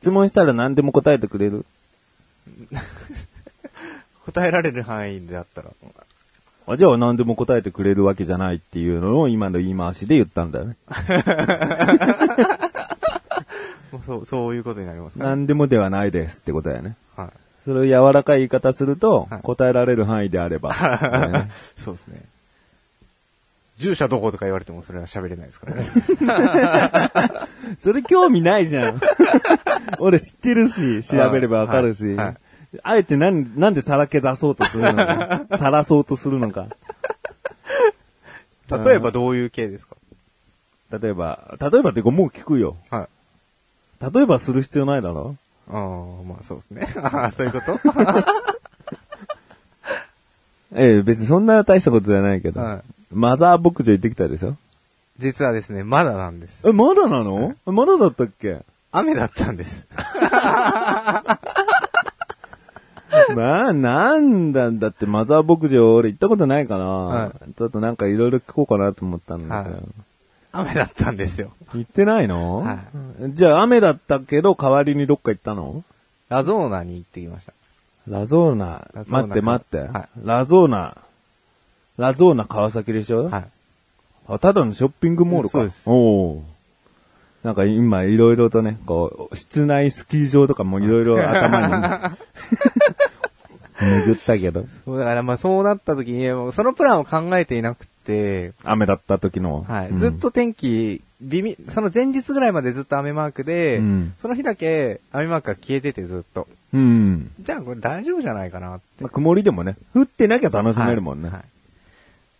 質問したら何でも答えてくれる？答えられる範囲であったら。あじゃあ何でも答えてくれるわけじゃないっていうのを今の言い回しで言ったんだよね。もうそう、そういうことになりますか、ね、何でもではないですってことだよね。はい。それを柔らかい言い方すると、はい答えられる範囲であれば。ねそうですね。住所どことか言われてもそれは喋れないですからね。それ興味ないじゃん。俺知ってるし、調べればわかるし。はいはいあえてなん、なんでさらけ出そうとするのか。さらそうとするのか。例えばどういう系ですか？例えば、例えばってかもう聞くよ。はい。例えばする必要ないだろああ、まあそうですね。ああ、そういうこと？ええ、別にそんな大したことじゃないけど。はいマザー牧場行ってきたでしょ？実はですね、まだなんです。え、まだなの、まだだったっけ？雨だったんです。まあ、なんだ、だってマザー牧場俺行ったことないから、はちょっとなんかいろいろ聞こうかなと思ったんだけど。はい雨だったんですよ。行ってないの、はじゃあ雨だったけど代わりにどっか行ったの？ラゾーナに行ってきました。ラゾーナ。ラゾーナ待って待って、はいラゾーナ。ラゾーナ川崎でしょ、はい。あただのショッピングモールか。そうですおお。なんか今いろいろとね、こう、室内スキー場とかもいろいろ頭に 巡ったけど、だからまあそうなった時に、そのプランを考えていなくて、雨だった時の。はい。うんずっと天気、微妙、その前日ぐらいまでずっと雨マークで、うんその日だけ雨マークが消えててずっと。うん。じゃあこれ大丈夫じゃないかなって。まあ、曇りでもね、降ってなきゃ楽しめるもんね。はい。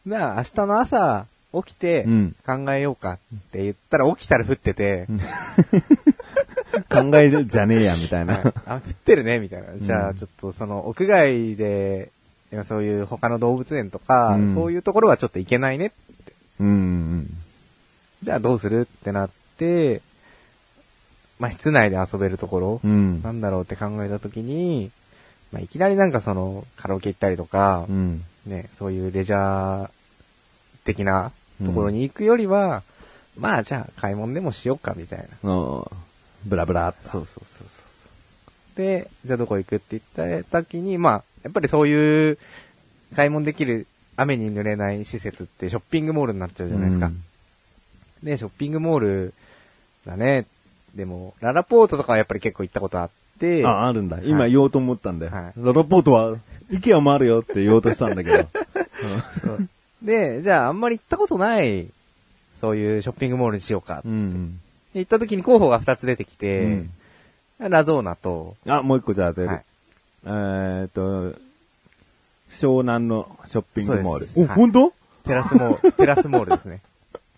じゃあ明日の朝起きてうん考えようかって言ったら起きたら降ってて、考えるじゃねえや、みたいな。はいあ、降ってるねみたいな。じゃあちょっとその屋外で、今そういう他の動物園とか、うんそういうところはちょっと行けないね。うんうん。じゃあどうするってなって、まあ室内で遊べるところ、うん。なんだろうって考えたときに、まあ、いきなりなんかその、カラオケ行ったりとか、うん。ね、そういうレジャー的なところに行くよりは、まあじゃあ買い物でもしようかみたいな。うん。ブラブラっと。そうそうそうそう。で、じゃあどこ行くって言った時に、まあ、やっぱりそういう買い物できる雨に濡れない施設ってショッピングモールになっちゃうじゃないですか。うんで、ショッピングモールだね。でも、ララポートとかはやっぱり結構行ったことあって、あ、あるんだ。今はい言おうと思ったんだよ。はいララポートは、イケアもあるよって言おうとしたんだけど。そうで、じゃああんまり行ったことない、そういうショッピングモールにしようか。うん行った時に候補が2つ出てきて、うんラゾーナと、あ、もう一個じゃあ当てる。はいえーっと、湘南のショッピングモールお、はい本当？テラスモール、テラスモールですね。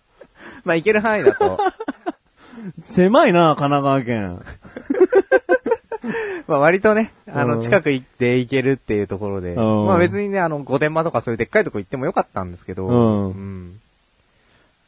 まあ行ける範囲だと、狭いな、神奈川県。まあ割とね、あの、うん。近く行って行けるっていうところで、うん。まあ別にね、あの、御殿場とかそういうでっかいとこ行ってもよかったんですけど、うん。ん。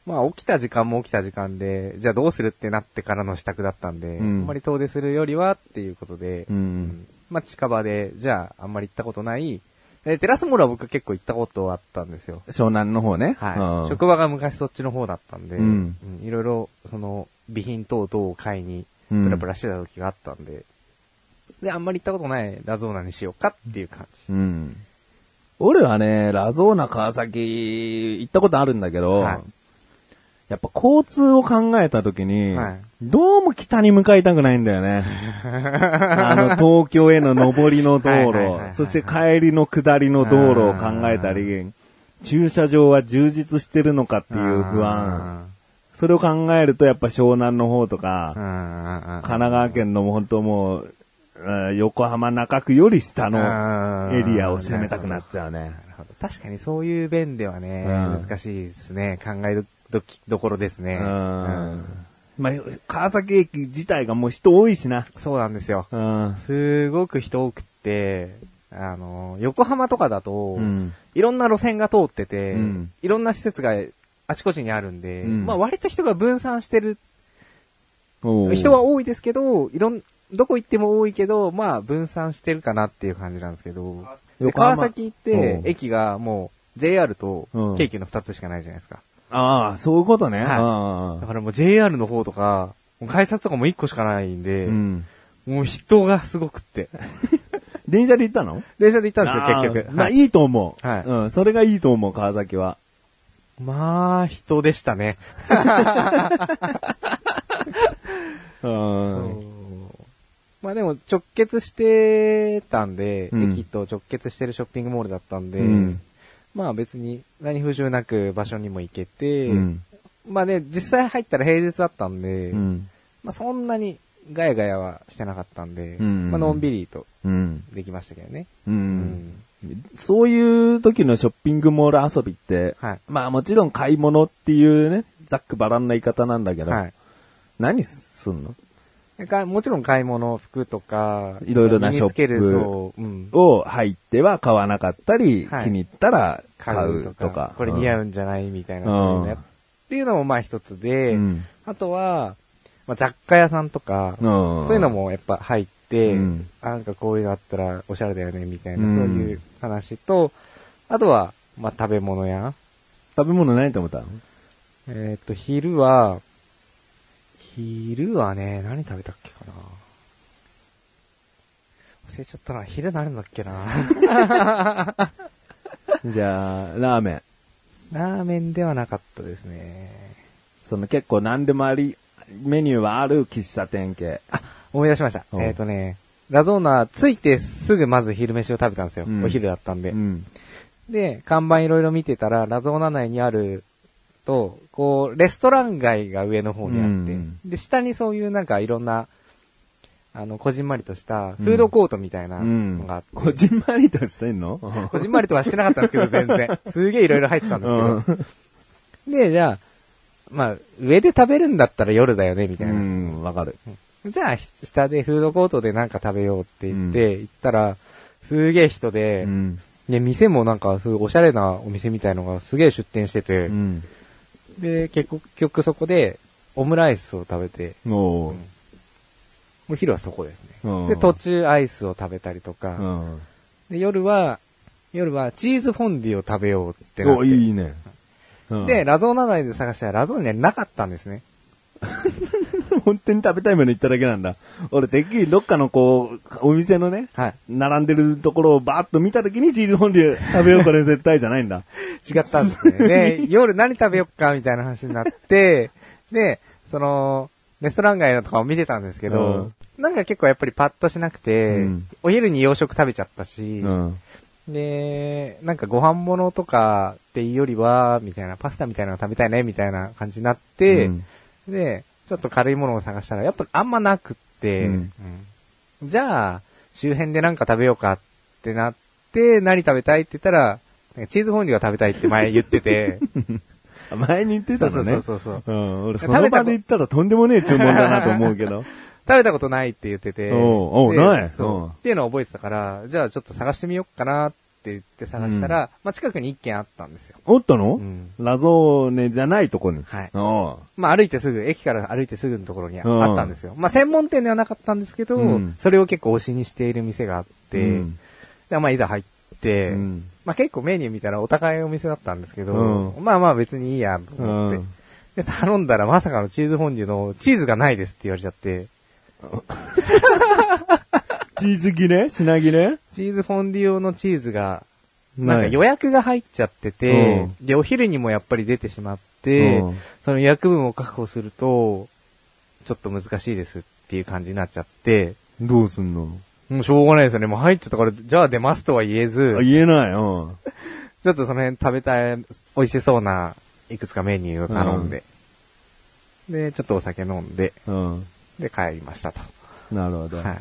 まあ起きた時間も起きた時間で、じゃあどうするってなってからの支度だったんで、うん。あんまり遠出するよりはっていうことで、うん。うん。まあ近場で、じゃああんまり行ったことない、でテラスモールは僕結構行ったことあったんですよ。湘南の方ね。はい。うん。職場が昔そっちの方だったんで、うん。うん。いろいろ、その、備品等々を買いに、うん。プラプラしてた時があったんで、で、あんまり行ったことないラゾーナにしようかっていう感じ。うん。俺はね、ラゾーナ川崎行ったことあるんだけど、はいやっぱ交通を考えた時に、はいどうも北に向かいたくないんだよね。あの、東京への上りの道路、そして帰りの下りの道路を考えたり、駐車場は充実してるのかっていう不安。それを考えるとやっぱ湘南の方とか、神神奈川県の本当もう、うん横浜中区より下のエリアを攻めたくなっちゃうね。なるほど。確かにそういう弁ではね、うん難しいですね。考えどきどころですね。ううんん。まあ、川崎駅自体がもう人多いしな。そうなんですよ。うん。すごく人多くって、あの、横浜とかだと、うんいろんな路線が通ってて、うんいろんな施設があちこちにあるんで、うんまあ割と人が分散してる、人は多いですけど、いろん、どこ行っても多いけど、まあ分散してるかなっていう感じなんですけど、川崎ってうん駅がもう JR とうん京急の2つしかないじゃないですか。ああ、そういうことね。はいあだからもう JR の方とか、改札とかも1個しかないんで、あうん。もう人がすごくって。電車で行ったの？電車で行ったんですよ、結局。まあ、はい。いいと思う。はいうん、それがいいと思う、川崎は。まあ、人でしたね。うん。まあでも直結してたんで、うん駅と直結してるショッピングモールだったんで、うんまあ別に何不自由なく場所にも行けて、うん。まあね、実際入ったら平日だったんで、うん。まあそんなにガヤガヤはしてなかったんで、うんまあのんびりとうん。できましたけどね。う。うんそういう時のショッピングモール遊びって、はい。まあもちろん買い物っていうね、ざっくばらんな言い方なんだけど、はい。何すんの？かもちろん買い物、服とか、いろいろなショップ。を入っては買わなかったり、はい。気に入ったら買買うとか。うとか、これ似合ううんじゃないみたいな、うん。そういうのやっていうのもまあ一つで、うん。あとは、まあ、雑貨屋さんとか、うん。そういうのもやっぱ入って、うん。あなんかこういうのあったらおしゃれだよね、みたいな、うん。そういう話と、あとは、まあ、食べ物屋。食べ物何と思ったの？えっ、と、昼は、昼はね、何食べたっけかな忘れちゃったな。昼何だっけな じゃあ、ラーメン。ラーメンではなかったですね。その結構何でもあり、メニューはある喫茶店系。あ、思い出しました。うんえっ、とね、ラゾーナ着いてすぐまず昼飯を食べたんですよ。うんお昼だったんで。うん。で、看板いろいろ見てたら、ラゾーナ内にあると、こう、レストラン街が上の方にあって、うんで、下にそういうなんかいろんな、あの、こじんまりとしたフードコートみたいなのがあって、こじんまりとしてんの？こじんまりとはしてなかったんですけど、全然。すげえいろいろ入ってたんですけど。で、じゃあ、まあ、上で食べるんだったら夜だよね、みたういな。ん、わかる。じゃあ、下でフードコートでなんか食べようって言って、行ったら、すげえ人で、うん。で、店もなんか、そういうおしゃれなお店みたいのがすげえ出店してて、うん。で、結局そこで、オムライスを食べて、おーお昼はそこですね。うんで、途中アイスを食べたりとうか、ん。で、夜は、夜はチーズフォンデュを食べようってなっお、て。いいね。うんで、、ラゾーナ内で探したらラゾーナにはなかったんですね。本当に食べたいもの言っただけなんだ。俺、てっきりどっかのこう、お店のね、はい。並んでるところをバーッと見たときにチーズフォンデュ食べようこれ絶対じゃないんだ。違ったんですね。で、夜何食べよっかみたいな話になって、で、その、レストラン街のとかを見てたんですけど、なんか結構やっぱりパッとしなくて、うんお昼に洋食食べちゃったし、うん。で、なんかご飯物とかっていうよりは、みたいな、パスタみたいなの食べたいね、みたいな感じになって、うんで、ちょっと軽いものを探したら、やっぱあんまなくって、うん。うんじゃあ、周辺でなんか食べようかってなって、何食べたいって言ったら、チーズフォンデュが食べたいって前言ってて、前に言ってたのね。そうそうそうそう。うん。俺、そ食べたこの場で言ったらとんでもねえ注文だなと思うけど。食べたことないって言ってて、おうおうでない。そう。うん。っていうのを覚えてたから、じゃあちょっと探してみようかなって言って探したら、まあ近くに一軒あったんですよ。おったの、うん。ラゾーネじゃないとこに。はい。おうまあ歩いてすぐ、駅から歩いてすぐのところにあうんあったんですよ。まあ専門店ではなかったんですけど、うん。それを結構推しにしている店があって、うん。でまあいざ入って、うん。まあ結構メニュー見たらお高いお店だったんですけど、うん。まあまあ別にいいやと思って、うん。で頼んだらまさかのチーズフォンデュのチーズがないですって言われちゃって、チーズ切れ？品切れチーズフォンデュ用のチーズが、なんか予約が入っちゃってて、うで、お昼にもやっぱり出てしまって、うんその予約分を確保すると、ちょっと難しいですっていう感じになっちゃって、どうすんの？もうしょうがないですよね。もう入っちゃったから、じゃあ出ますとは言えずあ、言えない？うん。ちょっとその辺食べたい、美味しそうないくつかメニューを頼んで、で、ちょっとお酒飲んで、うん。で、帰りましたと。なるほど。はい。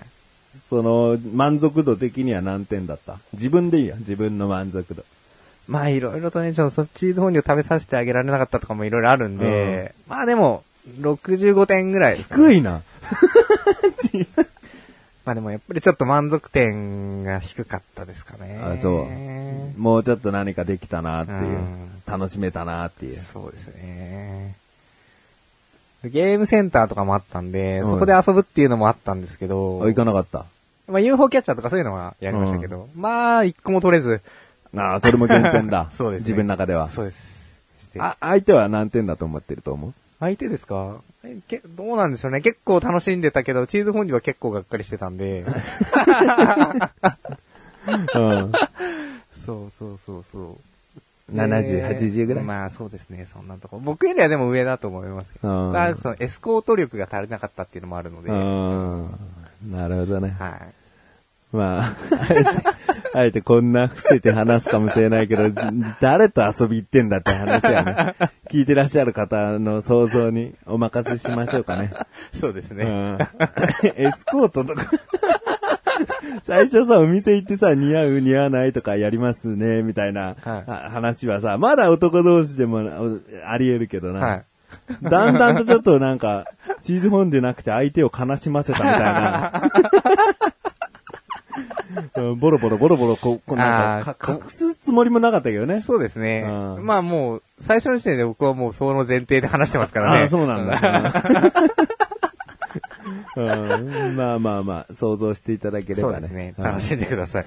その、満足度的には何点だった？自分でいいよ。自分の満足度。まあいろいろとね、ちょっとそチーズフォンデュを食べさせてあげられなかったとかもいろいろあるんで、まあでも、65点ぐらいね、低いな。まあでもやっぱりちょっと満足点が低かったですかね。あそうもうちょっと何かできたなっていううん。楽しめたなっていう。そうですね。でゲームセンターとかもあったんで、うんそこで遊ぶっていうのもあったんですけど、あ、行かなかった。まあ UFO キャッチャーとかそういうのはやりましたけど、まあ一個も取れず。。ああ、それも減点だ そうですね自分の中では。そうです。してあ、相手は何点だと思ってると思う？相手ですか？えけどうなんでしょうね。結構楽しんでたけど、チーズフォンデュは結構がっかりしてたんで。うん。そうそうそうそう。70で80ぐらい？まあそうですね、そんなとこ。僕よりはでも上だと思いますけど。うんまあそのエスコート力が足りなかったっていうのもあるので。うん。なるほどね。はい。まあ、あえて、あえてこんな伏せて話すかもしれないけど、誰と遊び行ってんだって話やね。聞いてらっしゃる方の想像にお任せしましょうかね。そうですね。うん。エスコートとか。最初さ、お店行ってさ、似合う似合わないとかやりますね、みたいな、はいあ話はさ、まだ男同士でもおあり得るけどな。はい。だんだんとちょっとなんか、チーズフォンデュなくて相手を悲しませたみたいな。う んボロボロボロボロこう、こうなんか隠すつもりもなかったけどね。そうですね。うんまあもう、最初の時点で僕はもうその前提で話してますからね。ああ、そうなんだ。うんまあまあまあ、想像していただければね。そうですね。うん楽しんでください。